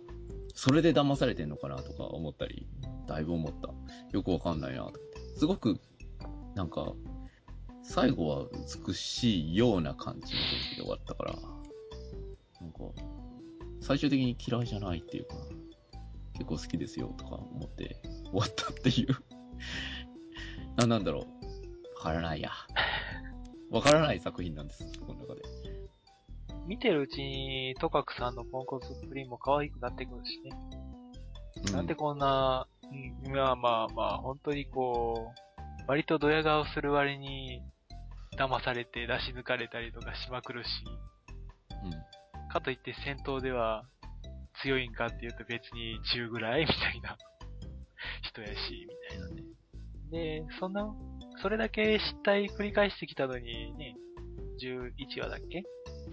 それで騙されてんのかなとか思ったり、だいぶ思った。よくわかんないなとって。すごく、なんか、最後は美しいような感じの雰囲気で終わったから、なんか、最終的に嫌いじゃないっていうか、結構好きですよとか思って終わったっていう あ、なんだろう。わからないや。わからない作品なんです、この中で。見てるうちに、トカクさんのポンコツプリンも可愛くなってくるしね。うなんでこんな、うん、まあまあまあ、本当にこう、割とドヤ顔する割に、騙されて出し抜かれたりとかしまくるし、うん。かといって戦闘では強いんかっていうと別に10ぐらいみたいな 人やし、みたいなね。で、そんな、それだけ失態繰り返してきたのにね、11話だっけ？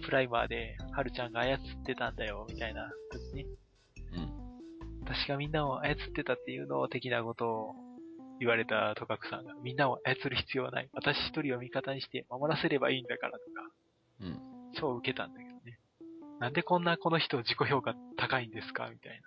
プライマーで、はるちゃんが操ってたんだよ、みたいな時ね。うん。私がみんなを操ってたっていうのを的なことを言われたトカクさんが、みんなを操る必要はない。私一人を味方にして守らせればいいんだからとか、うん。超受けたんだけどね。なんでこんなこの人自己評価高いんですか？みたい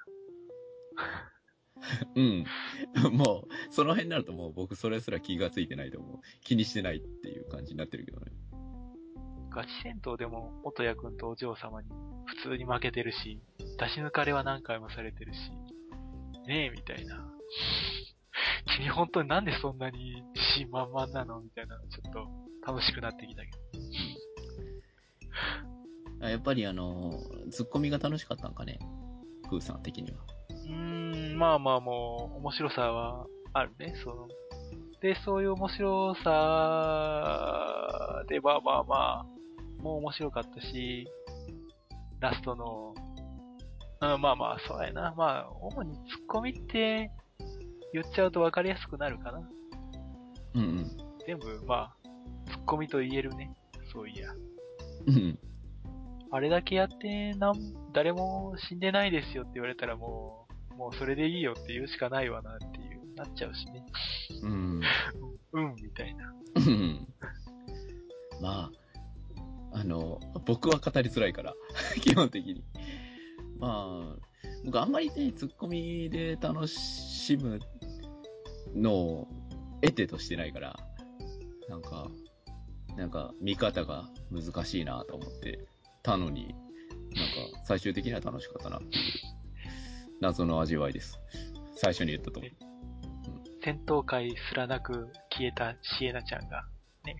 うん。もう、その辺になるともう僕それすら気がついてないと思う。気にしてないっていう感じになってるけどね。な。ガチ戦闘でも、音谷くんとお嬢様に普通に負けてるし、出し抜かれは何回もされてるし、ねえ、みたいな。君本当になんでそんなに自信満々なの？みたいなのちょっと楽しくなってきたけど。あやっぱりあの、ツッコミが楽しかったんかね？クーさん的には。うーん、まあまあもう、面白さはあるね、その。で、そういう面白さで、まあまあまあ、もう面白かったし、ラストの、うん、まあまあ、そうやな。まあ、主にツッコミって言っちゃうと分かりやすくなるかな。うんうん。全部、まあ、ツッコミと言えるね。そういや。うん。あれだけやって、なん、誰も死んでないですよって言われたらもう、もうそれでいいよって言うしかないわなっていう、なっちゃうしね。うん。うん、みたいな。うん。まあ、あの、僕は語りづらいから、基本的に。まあ、僕あんまりね、ツッコミで楽しむのを得てとしてないから、なんか、なんか見方が難しいなと思ってたのに、なんか最終的には楽しかったなっていう謎の味わいです。最初に言ったと思う。戦闘会すらなく消えたシエナちゃんが、ね、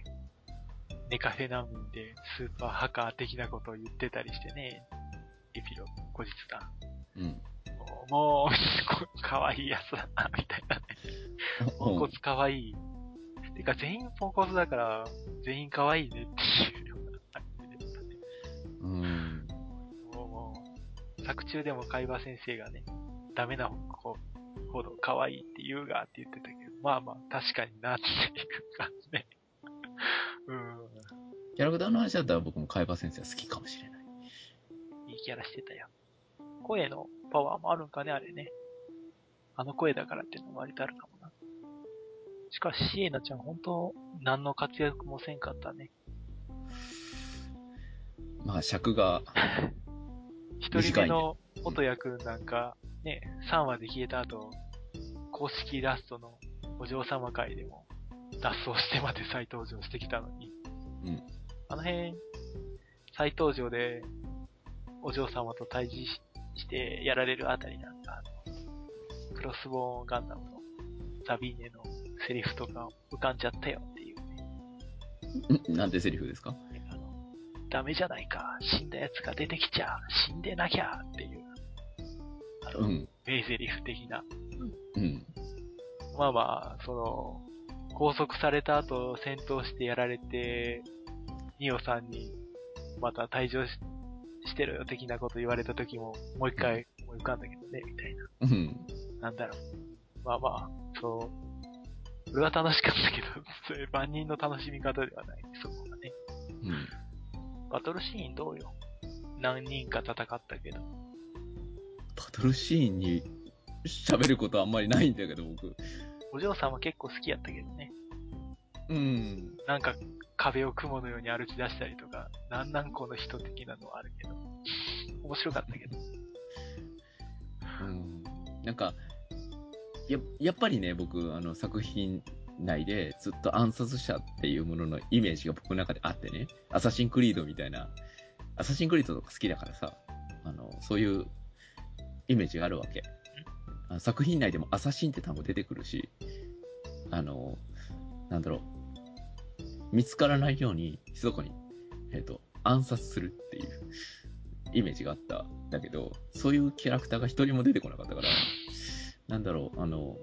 ネカフェ難民でスーパーハッカー的なことを言ってたりしてね、エピロ後日談。うん。もう、もう、かわいいやつだな、みたいなね。ポンコツかわいい。てか全員ポンコツだから、全員かわいいねっていううん。もう、作中でも海馬先生がね、ダメな子ほど可愛いって言うがって言ってたけど、まあまあ、確かになっていう感じで。うん。キャラクターの話だったら僕も海馬先生は好きかもしれない。いいキャラしてたよ。声のパワーもあるんかね、あれね。あの声だからっていうのも割とあるかもな。しかし、シエナちゃん本当、何の活躍もせんかったね。まあ尺が、一人目の音谷くんなんか、ね、3話で消えた後、公式ラストのお嬢様会でも脱走してまで再登場してきたのに、うん。あの辺、再登場でお嬢様と対峙ししてやられるあたりなんか、あのクロスボーンガンダムのザビーネのセリフとか浮かんじゃったよっていうね。ん なんてセリフですか？ダメじゃないか、死んだ奴が出てきちゃ、死んでなきゃっていう、あの、うん。名台詞的な。うん。まあまあ、その、拘束された後戦闘してやられて、ニオさんにまた退場ししてるよ的なこと言われた時も、もう一回思い浮かんだけどね、みたいな。うん。なんだろう。まあまあ、そう。俺は楽しかったけど、そういう万人の楽しみ方ではない、そこがね。うん。バトルシーンどうよ？何人か戦ったけど。バトルシーンに喋ることあんまりないんだけど、僕。お嬢さんは結構好きやったけどね。うん。なんか壁を雲のように歩き出したりとか、なんなんこの人的なのはあるけど。面白かったけど。うん。なんか、や、やっぱりね、僕、あの、作品内でずっと暗殺者っていうもののイメージが僕の中であってね、アサシンクリードみたいな、アサシンクリードとか好きだからさ、あの、そういうイメージがあるわけ。作品内でもアサシンって単語出てくるし、あの、なんだろう、見つからないように、密かに、えっ、と、暗殺するっていうイメージがあっただけど、そういうキャラクターが一人も出てこなかったから、なんだろう、あの、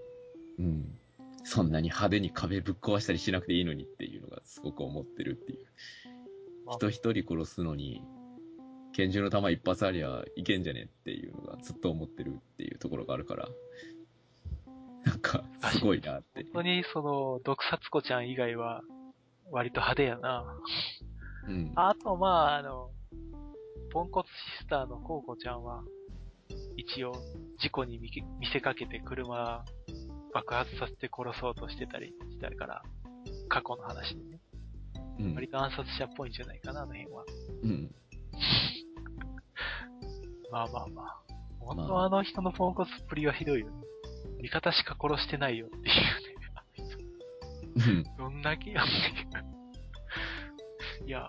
うん、そんなに派手に壁ぶっ壊したりしなくていいのにっていうのがすごく思ってるっていう。まあ人一人殺すのに、拳銃の弾一発ありゃいけんじゃねっていうのがずっと思ってるっていうところがあるから、なんか、すごいなって本。当にその、毒殺子ちゃん以外は、割と派手やな。うん。あと、まあ、あの、ポンコツシスターのコウコちゃんは、一応、事故に見せかけて車爆発させて殺そうとしてたりしたから、過去の話でね。うん割と暗殺者っぽいんじゃないかな、あの辺は。うん。まあまあまあ。本当はあの人のポンコツっぷりはひどいよね。味方しか殺してないよっていうね。うん。どんだけやっていう。いやー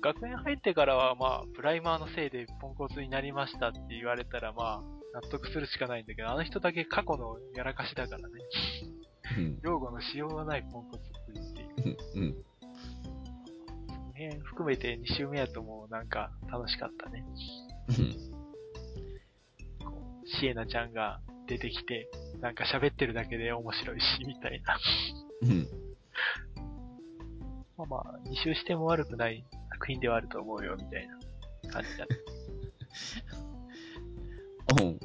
学園入ってからはまあ、プライマーのせいでポンコツになりましたって言われたらまあ、納得するしかないんだけど、あの人だけ過去のやらかしだからね。うん。用語のしようがないポンコツっぷりっていう。うん。うん。その辺含めて2周目やともうなんか楽しかったね。うん。こうシエナちゃんが出てきて、なんか喋ってるだけで面白いし、みたいな。うん。まあまあ、2周しても悪くない作品ではあると思うよ、みたいな感じだった。うん。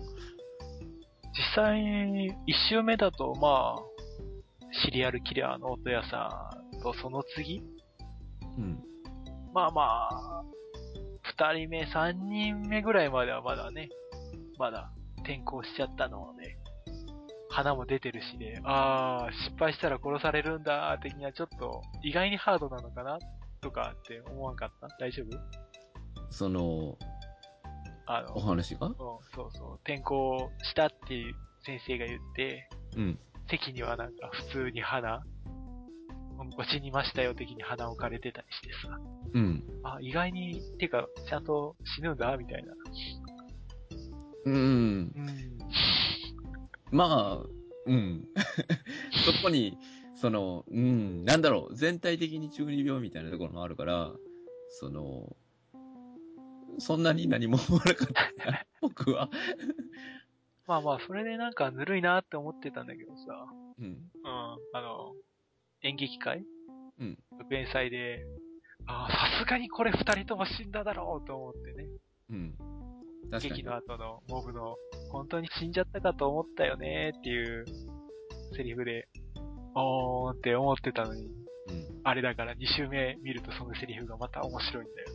実際、1周目だと、まあ、シリアルキラーの音屋さんとその次うん。まあまあ、2人目、3人目ぐらいまではまだね、まだ転校しちゃったので、花も出てるしで、あー、失敗したら殺されるんだ、的にはちょっと意外にハードなのかなとかって思わんかった？大丈夫？その、あの、お話が？うん、そうそう、転校したっていう先生が言って、うん。席にはなんか普通に花、ご死にましたよ的に花置かれてたりしてさ、うん。あ、意外に、てか、ちゃんと死ぬんだみたいな。うん。うん。まあ、うん。そこに、その、うん、なんだろう、全体的に中二病みたいなところもあるから、その、そんなに何も思わなかったな、僕は。まあまあ、それでなんかぬるいなって思ってたんだけどさ、うん。うん、あの、演劇会うん。学園祭で、ああ、さすがにこれ二人とも死んだだろうと思ってね。うん。劇。の後のモブの、本当に死んじゃったかと思ったよねっていうセリフで、おーんって思ってたのに、うん。あれだから2周目見るとそのセリフがまた面白いんだよ。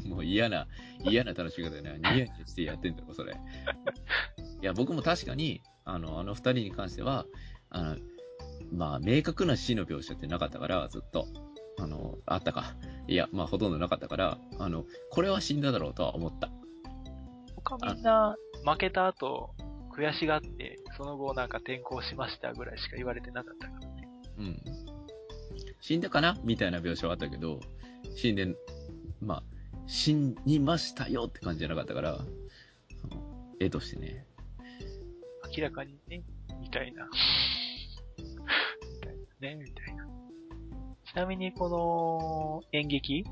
もう嫌な、嫌な楽しみ方でね、ニヤニヤしてやってんだろ、それ。いや、僕も確かに、あの、あの二人に関しては、あの、まあ、明確な死の描写ってなかったから、ずっと。あの、あったか。いや、まあ、ほとんどなかったから、あの、これは死んだだろうとは思った。他みんな負けた後、悔しがって、その後なんか転校しましたぐらいしか言われてなかったからね。うん。死んだかな？みたいな描写はあったけど、死んで、まあ、死にましたよって感じじゃなかったから、その絵としてね。明らかにね、みたいな。みたいなね、みたいな。ちなみにこの演劇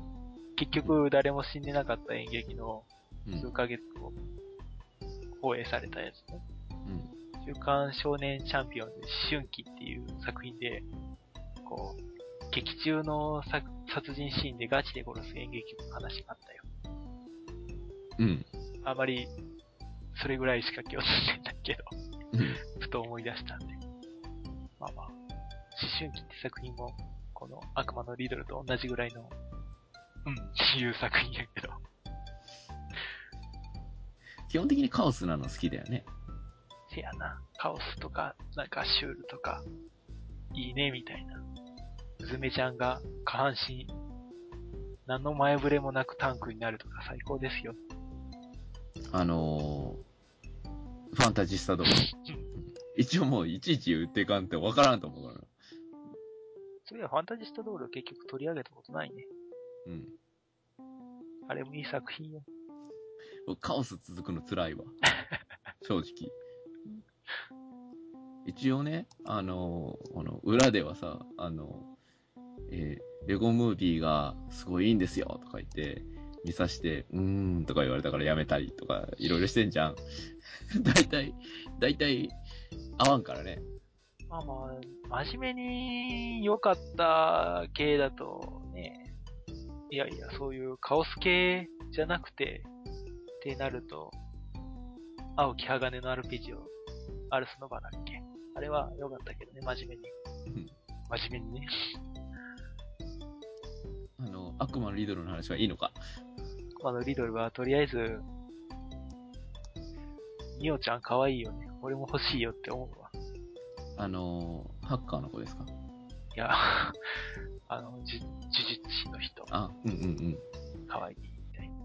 結局誰も死んでなかった演劇のうん。数ヶ月後、放映されたやつね。うん。週刊少年チャンピオンで思春期っていう作品で、こう、劇中の殺殺人シーンでガチで殺す演劇の話があったよ。うん。あまり、それぐらいしか気をつけてないけど、うん。ふと思い出したんで。まあまあ、思春期って作品も、この悪魔のリドルと同じぐらいの、うん、っていう作品やけど。基本的にカオスなの好きだよね。せやな、カオスとか、なんかシュールとか、いいね、みたいな。うずめちゃんが下半身、何の前触れもなくタンクになるとか最高ですよ。あのー、ファンタジスタとか。一応もういちいち言っていかんってわからんと思うからな。そういや、ファンタジスタドール結局取り上げたことないね。うん。あれもいい作品よ。僕カオス続くの辛いわ。正直。一応ね、あの、この裏ではさ、あの、えーレゴムービーがすごいいいんですよとか言って、見さして、うーんとか言われたからやめたりとか、いろいろしてんじゃん。大体、大体、合わんからね。まあまあ、真面目に良かった系だとね、いやいや、そういうカオス系じゃなくて、ってなると、青木鋼のアルペジオ、アルスノバだっけ？あれは良かったけどね、真面目に。うん真面目にね。悪魔のリドルの話はいいのか？あの、リドルはとりあえず、ミオちゃん可愛いよね。俺も欲しいよって思うわ。あの、ハッカーの子ですか？いや、あの、じ呪術師の人。あ、うんうんうん。可愛いみたいな。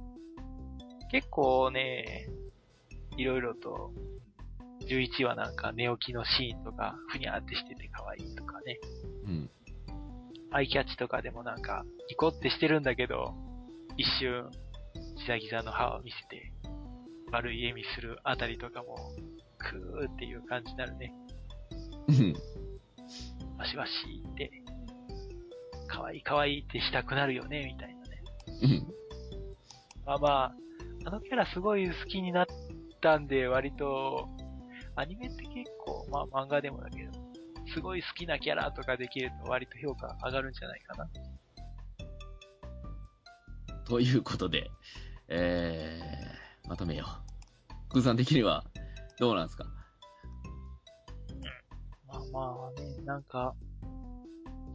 結構ね、いろいろと、11話なんか寝起きのシーンとか、ふにゃーってしてて可愛いとかね。うん。アイキャッチとかでもなんか、ニコってしてるんだけど、一瞬、ギザギザの歯を見せて、悪い笑みするあたりとかも、クーっていう感じになるね。うん。わしわしって、可愛い可愛いってしたくなるよね、みたいなね。うん。まあまあ、あのキャラすごい好きになったんで、割と、アニメって結構、まあ漫画でもだけど、すごい好きなキャラとかできると割と評価上がるんじゃないかな。ということで、えー、まとめよう。クーさん的には、どうなんですか？まあまあね、なんか、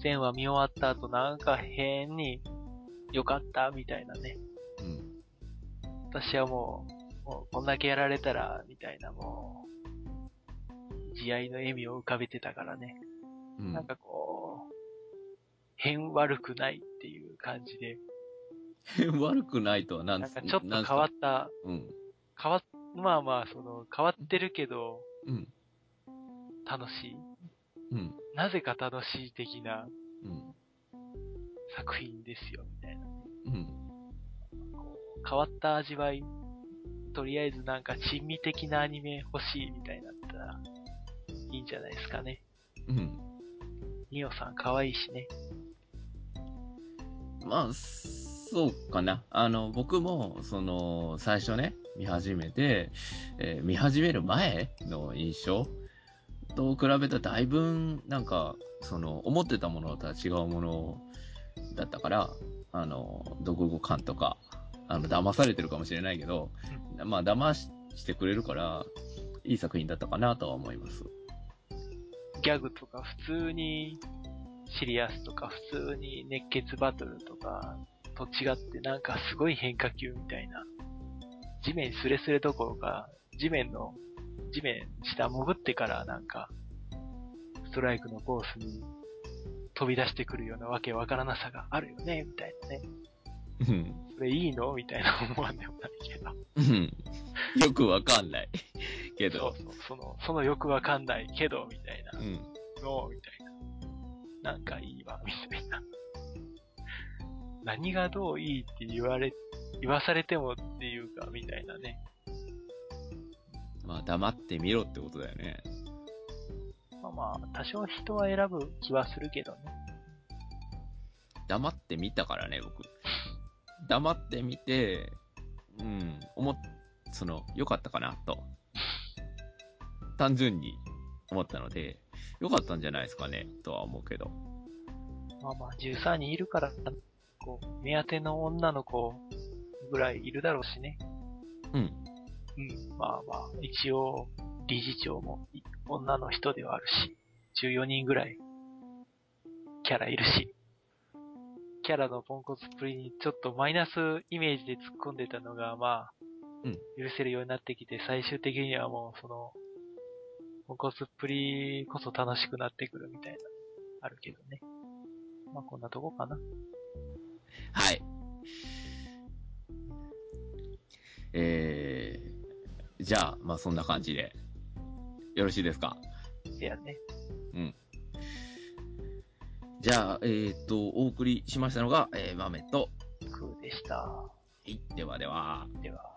前話見終わった後なんか変に良かったみたいなね。うん。私はもう、もうこんだけやられたら、みたいなもう、慈愛の笑みを浮かべてたからね。うんなんかこう、変悪くないっていう感じで、悪くないとは何なんかちょっと変わった、うん。変わっ、まあまあ、その、変わってるけど、うん。楽しい。うん。なぜか楽しい的なうん。作品ですよ、みたいな。うん。変わった味わい。とりあえずなんか珍味的なアニメ欲しいみたいになったら、いいんじゃないですかね。うん。ミオさん可愛いしね。まあ、そうかな。あの、僕も、その、最初ね、見始めて、えー見始める前の印象と比べたらだいぶ、なんか、その、思ってたものとは違うものだったから、あの、読語感とか、あの、騙されてるかもしれないけど、まあ、騙ししてくれるから、いい作品だったかなとは思います。ギャグとか普通にシリアスとか普通に熱血バトルとかと違ってなんかすごい変化球みたいな。地面スレスレどころか、地面の、地面下潜ってからなんか、ストライクのコースに飛び出してくるようなわけわからなさがあるよね、みたいなね。うん。それいいの？みたいな思わんでもないけど。うん。よくわかんない。けど。そうそう、その、そのよくわかんないけど、みたいな。うん。の、みたいな。なんかいいわ、みたいな。何がどういいって言われ、言わされてもっていうか、みたいなね。まあ、黙ってみろってことだよね。まあまあ、多少人は選ぶ気はするけどね。黙ってみたからね、僕。黙ってみて、うん、思っ、その、良かったかな、と。単純に思ったので、良かったんじゃないですかね、とは思うけど。まあまあ、13人いるから、こう、目当ての女の子ぐらいいるだろうしね。うん。うん、まあまあ、一応、理事長もい女の人ではあるし、14人ぐらい、キャラいるし、キャラのポンコツっぷりにちょっとマイナスイメージで突っ込んでたのが、まあ、うん許せるようになってきて、最終的にはもう、その、ポンコツっぷりこそ楽しくなってくるみたいな、あるけどね。まあ、こんなとこかな。はい。えー、じゃあ、まあそんな感じで、よろしいですか？いやね。うん。じゃあ、えっ、と、お送りしましたのが、えー、豆と、クーでした。はい、ではでは。では。